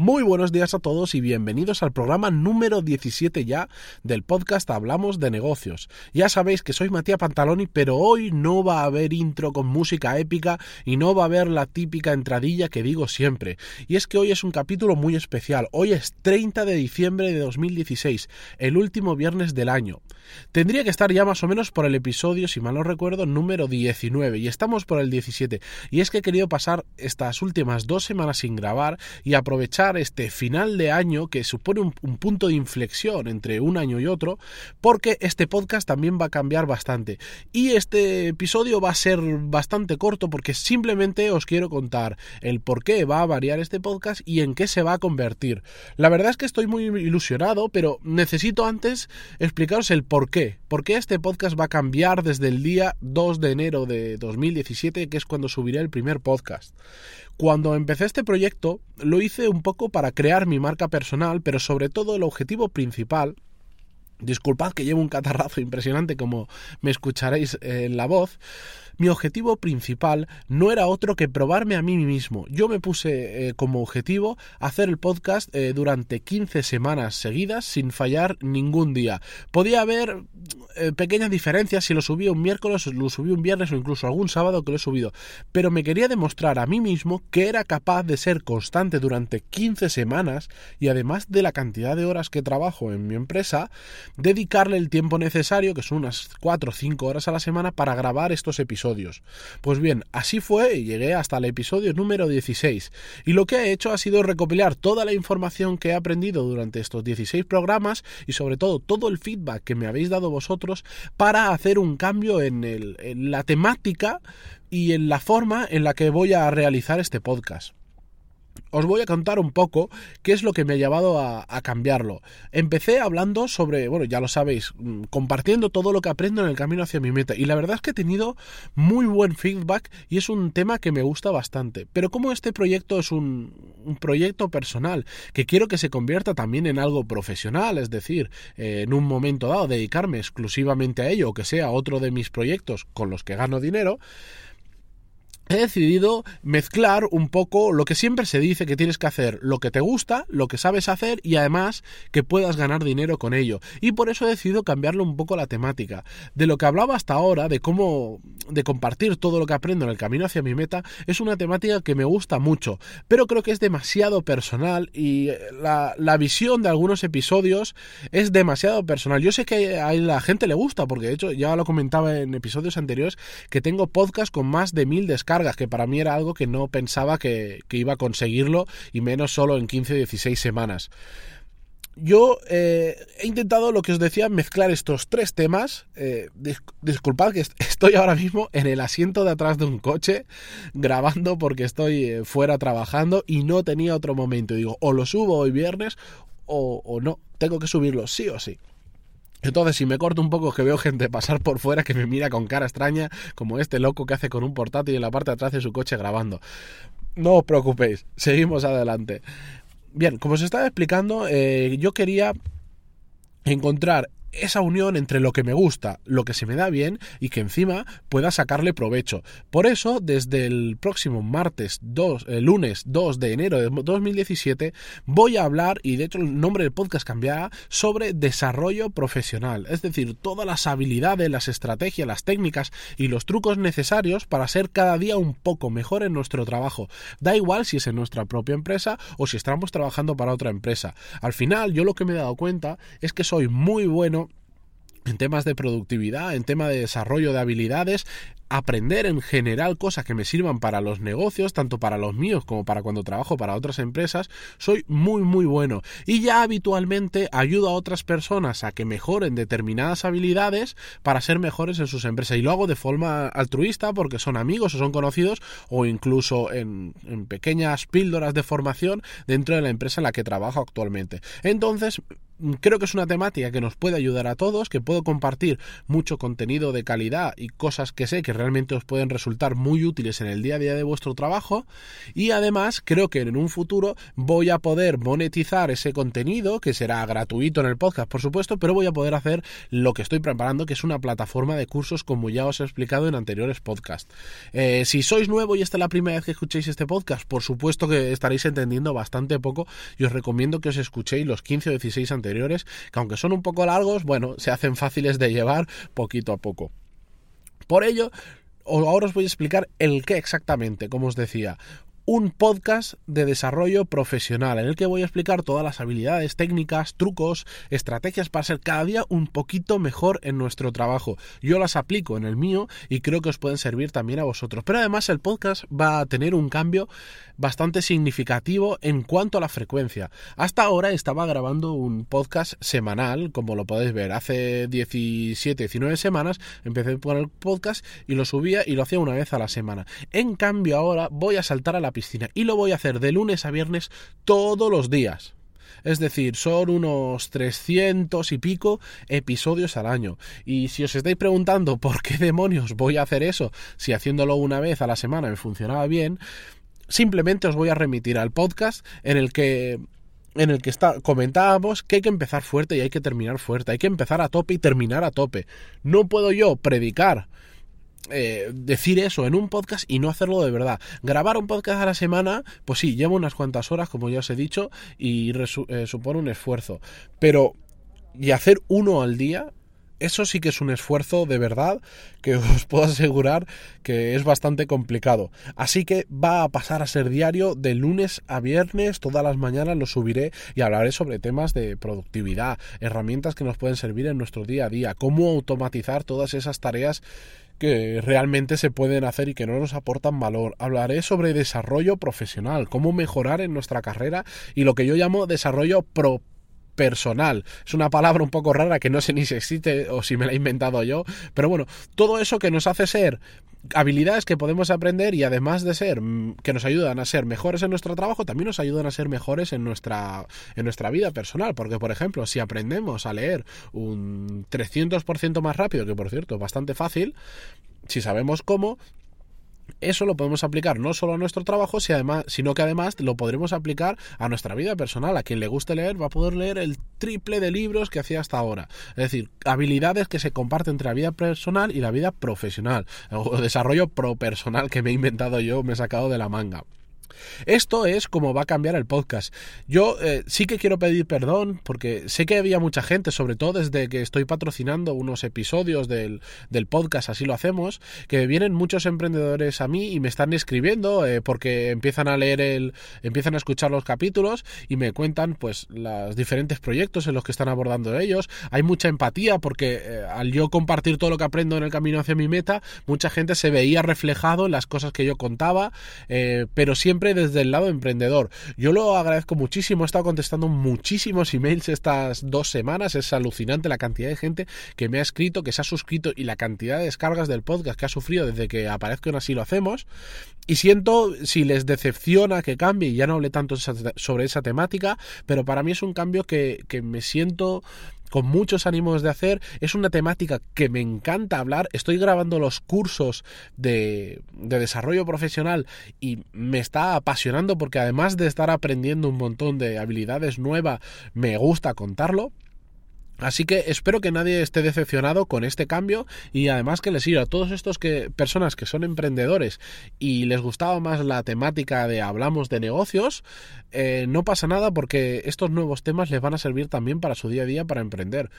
Muy buenos días a todos y bienvenidos al programa número 17 ya del podcast Hablamos de negocios. Ya sabéis que soy Matías Pantaloni, pero hoy no va a haber intro con música épica y no va a haber la típica entradilla que digo siempre. Y es que hoy es un capítulo muy especial. Hoy es 30 de diciembre de 2016, el último viernes del año. Tendría que estar ya más o menos por el episodio, si mal no recuerdo, número 19 y estamos por el 17. Y es que he querido pasar estas últimas dos semanas sin grabar y aprovechar este final de año que supone un, un, punto de inflexión entre un año y otro, porque este podcast también va a cambiar bastante. Y este episodio va a ser bastante corto porque simplemente os quiero contar el por qué va a variar este podcast y en qué se va a convertir. La verdad es que estoy muy ilusionado, pero necesito antes explicaros el por qué. ¿Por qué este podcast va a cambiar desde el día 2 de enero de 2017, que es cuando subiré el primer podcast? Cuando empecé este proyecto lo hice un poco para crear mi marca personal, pero sobre todo el objetivo principal Disculpad que llevo un catarrazo impresionante como me escucharéis en la voz, mi objetivo principal no era otro que probarme a mí mismo. Yo me puse eh, como objetivo hacer el podcast eh, durante 15 semanas seguidas sin fallar ningún día. Podía haber eh, pequeñas diferencias si lo subía un miércoles, lo subí un viernes o incluso algún sábado que lo he subido, pero me quería demostrar a mí mismo que era capaz de ser constante durante 15 semanas y además de la cantidad de horas que trabajo en mi empresa, dedicarle el tiempo necesario, que son unas 4 o 5 horas a la semana, para grabar estos episodios pues bien, así fue y llegué hasta el episodio número 16. Y lo que he hecho ha sido recopilar toda la información que he aprendido durante estos 16 programas y sobre todo todo el feedback que me habéis dado vosotros para hacer un cambio en, en la temática y en la forma en la que voy a realizar este podcast os voy a contar un poco qué es lo que me ha llevado a, cambiarlo. Empecé hablando sobre, bueno, ya lo sabéis, mm, compartiendo todo lo que aprendo en el camino hacia mi meta. Y la verdad es que he tenido muy buen feedback y es un tema que me gusta bastante. Pero como este proyecto es un, proyecto personal, que quiero que se convierta también en algo profesional, es decir, eh, en un momento dado dedicarme exclusivamente a ello o que sea otro de mis proyectos con los que gano dinero, he decidido mezclar un poco lo que siempre se dice que tienes que hacer, lo que te gusta, lo que sabes hacer y además que puedas ganar dinero con ello. Y por eso he decidido cambiarle un poco la temática. De lo que hablaba hasta ahora, de cómo de compartir todo lo que aprendo en el camino hacia mi meta, es una temática que me gusta mucho, pero creo que es demasiado personal y la, la visión de algunos episodios es demasiado personal. Yo sé que a la gente le gusta, porque de hecho ya lo comentaba en episodios anteriores, que tengo podcast con más de mil descargas que para mí era algo que no pensaba que, iba a conseguirlo, y menos solo en 15-16 semanas yo eh, he intentado, lo que os decía, mezclar estos tres temas. Eh, disculpad que estoy ahora mismo en el asiento de atrás de un coche grabando porque estoy eh, fuera trabajando y no tenía otro momento. Digo, o lo subo hoy viernes o, o no, tengo que subirlo sí o sí. Entonces, si me corto un poco, que veo gente pasar por fuera que me mira con cara extraña, como este loco que hace con un portátil en la parte de atrás de su coche grabando. No os preocupéis, seguimos adelante. Bien, como os estaba explicando, eh, yo quería encontrar esa unión entre lo que me gusta, lo que se me da bien y que encima pueda sacarle provecho. Por eso, desde el próximo martes 2, el lunes 2 de enero de 2017, voy a hablar, y de hecho el nombre del podcast cambiará, sobre desarrollo profesional. Es decir, todas las habilidades, las estrategias, las técnicas y los trucos necesarios para ser cada día un poco mejor en nuestro trabajo. Da igual si es en nuestra propia empresa o si estamos trabajando para otra empresa. Al final, yo lo que me he dado cuenta es que soy muy bueno en temas de productividad, en tema de desarrollo de habilidades, aprender en general cosas que me sirvan para los negocios, tanto para los míos como para cuando trabajo para otras empresas, soy muy muy bueno y ya habitualmente ayudo a otras personas a que mejoren determinadas habilidades para ser mejores en sus empresas y lo hago de forma altruista porque son amigos o son conocidos o incluso en, pequeñas píldoras de formación dentro de la empresa en la que trabajo actualmente. Entonces, creo que es una temática que nos puede ayudar a todos, que puedo compartir mucho contenido de calidad y cosas que sé que realmente os pueden resultar muy útiles en el día a día de vuestro trabajo y además creo que en un futuro voy a poder monetizar ese contenido que será gratuito en el podcast por supuesto, pero voy a poder hacer lo que estoy preparando que es una plataforma de cursos como ya os he explicado en anteriores podcasts. Eh, si sois nuevo y esta es la primera vez que escuchéis este podcast, por supuesto que estaréis entendiendo bastante poco y os recomiendo que os escuchéis los 15 o 16 anteriores que aunque son un poco largos, bueno, se hacen fáciles de llevar poquito a poco. Por ello, ahora os voy a explicar el qué exactamente, como os decía un podcast de desarrollo profesional en el que voy a explicar todas las habilidades, técnicas, trucos, estrategias para ser cada día un poquito mejor en nuestro trabajo. Yo las aplico en el mío y creo que os pueden servir también a vosotros. Pero además el podcast va a tener un cambio bastante significativo en cuanto a la frecuencia. Hasta ahora estaba grabando un podcast semanal, como lo podéis ver. Hace 17, 19 semanas empecé con el podcast y lo subía y lo hacía una vez a la semana. En cambio ahora voy a saltar a la y lo voy a hacer de lunes a viernes todos los días. Es decir, son unos 300 y pico episodios al año. Y si os estáis preguntando por qué demonios voy a hacer eso, si haciéndolo una vez a la semana me funcionaba bien, simplemente os voy a remitir al podcast en el que en el que está, comentábamos que hay que empezar fuerte y hay que terminar fuerte, hay que empezar a tope y terminar a tope. No puedo yo predicar eh, decir eso en un podcast y no hacerlo de verdad. Grabar un podcast a la semana, pues sí, lleva unas cuantas horas, como ya os he dicho, y eh, supone un esfuerzo. Pero, y hacer uno al día, eso sí que es un esfuerzo de verdad que os puedo asegurar que es bastante complicado. Así que va a pasar a ser diario de lunes a viernes, todas las mañanas lo subiré y hablaré sobre temas de productividad, herramientas que nos pueden servir en nuestro día a día, cómo automatizar todas esas tareas que realmente se pueden hacer y que no nos aportan valor. Hablaré sobre desarrollo profesional, cómo mejorar en nuestra carrera y lo que yo llamo desarrollo pro personal. Es una palabra un poco rara que no sé ni si existe o si me la he inventado yo, pero bueno, todo eso que nos hace ser habilidades que podemos aprender y además de ser mm, que nos ayudan a ser mejores en nuestro trabajo, también nos ayudan a ser mejores en nuestra en nuestra vida personal, porque por ejemplo, si aprendemos a leer un 300% más rápido, que por cierto es bastante fácil, si sabemos cómo, eso lo podemos aplicar no solo a nuestro trabajo, sino que además lo podremos aplicar a nuestra vida personal. A quien le guste leer va a poder leer el triple de libros que hacía hasta ahora. Es decir, habilidades que se comparten entre la vida personal y la vida profesional. O desarrollo pro personal que me he inventado yo, me he sacado de la manga. Esto es como va a cambiar el podcast. Yo eh, sí que quiero pedir perdón porque sé que había mucha gente, sobre todo desde que estoy patrocinando unos episodios del, podcast, así lo hacemos, que vienen muchos emprendedores a mí y me están escribiendo eh, porque empiezan a leer el, empiezan a escuchar los capítulos y me cuentan pues los diferentes proyectos en los que están abordando ellos. Hay mucha empatía porque eh, al yo compartir todo lo que aprendo en el camino hacia mi meta, mucha gente se veía reflejado en las cosas que yo contaba, pero siempre desde el lado emprendedor. Yo lo agradezco muchísimo, he estado contestando muchísimos emails estas dos semanas, es alucinante la cantidad de gente que me ha escrito, que se ha suscrito y la cantidad de descargas del podcast que ha sufrido desde que aparezco en Así lo hacemos. Y siento si les decepciona que cambie, ya no hablé tanto sobre esa temática, pero para mí es un cambio que me siento con muchos ánimos de hacer. Es una temática que me encanta hablar. Estoy grabando los cursos de, de, desarrollo profesional y me está apasionando porque además de estar aprendiendo un montón de habilidades nuevas, me gusta contarlo. Así que espero que nadie esté decepcionado con este cambio y además que les sirva a todos estos que personas que son emprendedores y les gustaba más la temática de hablamos de negocios, eh, no pasa nada porque estos nuevos temas les van a servir también para su día a día para emprender.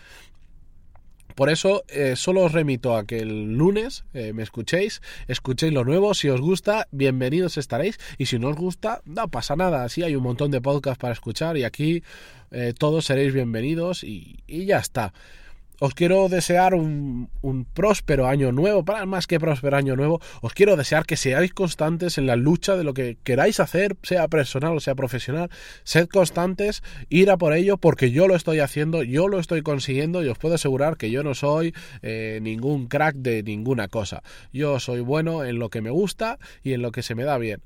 Por eso eh, solo os remito a que el lunes eh, me escuchéis, escuchéis lo nuevo, si os gusta, bienvenidos estaréis y si no os gusta, no pasa nada, así hay un montón de podcasts para escuchar y aquí eh, todos seréis bienvenidos y, y ya está. Os quiero desear un, un, próspero año nuevo, para más que próspero año nuevo, os quiero desear que seáis constantes en la lucha de lo que queráis hacer, sea personal o sea profesional. Sed constantes, ir a por ello, porque yo lo estoy haciendo, yo lo estoy consiguiendo y os puedo asegurar que yo no soy eh, ningún crack de ninguna cosa. Yo soy bueno en lo que me gusta y en lo que se me da bien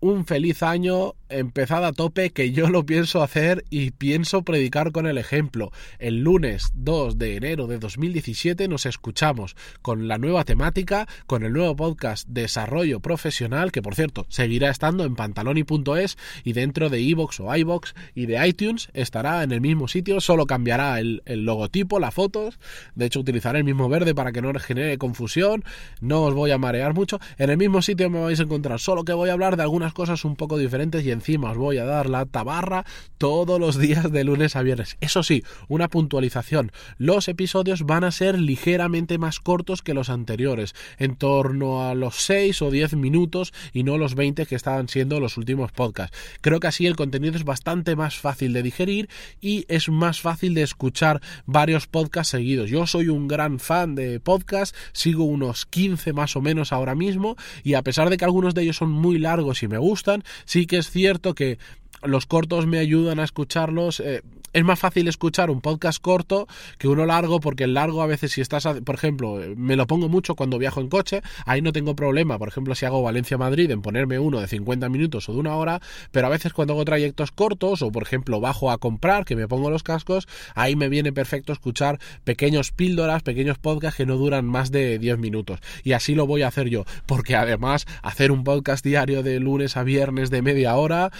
un feliz año, empezad a tope, que yo lo pienso hacer y pienso predicar con el ejemplo. El lunes 2 de enero de 2017 nos escuchamos con la nueva temática, con el nuevo podcast Desarrollo Profesional, que por cierto seguirá estando en pantaloni.es y dentro de iVoox o iBox y de iTunes estará en el mismo sitio, solo cambiará el, logotipo, las fotos, de hecho utilizaré el mismo verde para que no genere confusión, no os voy a marear mucho, en el mismo sitio me vais a encontrar, solo que voy a hablar de algunas cosas un poco diferentes y encima os voy a dar la tabarra todos los días de lunes a viernes. Eso sí, una puntualización. Los episodios van a ser ligeramente más cortos que los anteriores, en torno a los 6 o 10 minutos y no los 20 que estaban siendo los últimos podcasts. Creo que así el contenido es bastante más fácil de digerir y es más fácil de escuchar varios podcasts seguidos. Yo soy un gran fan de podcasts, sigo unos 15 más o menos ahora mismo y a pesar de que algunos de ellos son muy largos y me gustan. Sí que es cierto que los cortos me ayudan a escucharlos. Eh, es más fácil escuchar un podcast corto que uno largo, porque el largo a veces si estás, por ejemplo, me lo pongo mucho cuando viajo en coche, ahí no tengo problema, por ejemplo, si hago Valencia-Madrid en ponerme uno de 50 minutos o de una hora, pero a veces cuando hago trayectos cortos o por ejemplo bajo a comprar, que me pongo los cascos, ahí me viene perfecto escuchar pequeños píldoras, pequeños podcasts que no duran más de 10 minutos. Y así lo voy a hacer yo, porque además hacer un podcast diario de lunes a viernes de media hora,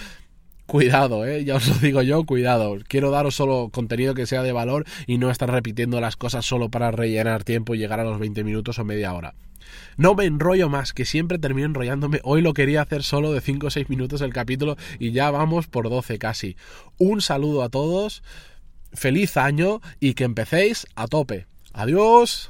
cuidado, ¿eh? ya os lo digo yo, cuidado. Quiero daros solo contenido que sea de valor y no estar repitiendo las cosas solo para rellenar tiempo y llegar a los 20 minutos o media hora. No me enrollo más, que siempre termino enrollándome. Hoy lo quería hacer solo de 5 o 6 minutos el capítulo y ya vamos por 12 casi. Un saludo a todos, feliz año y que empecéis a tope. Adiós.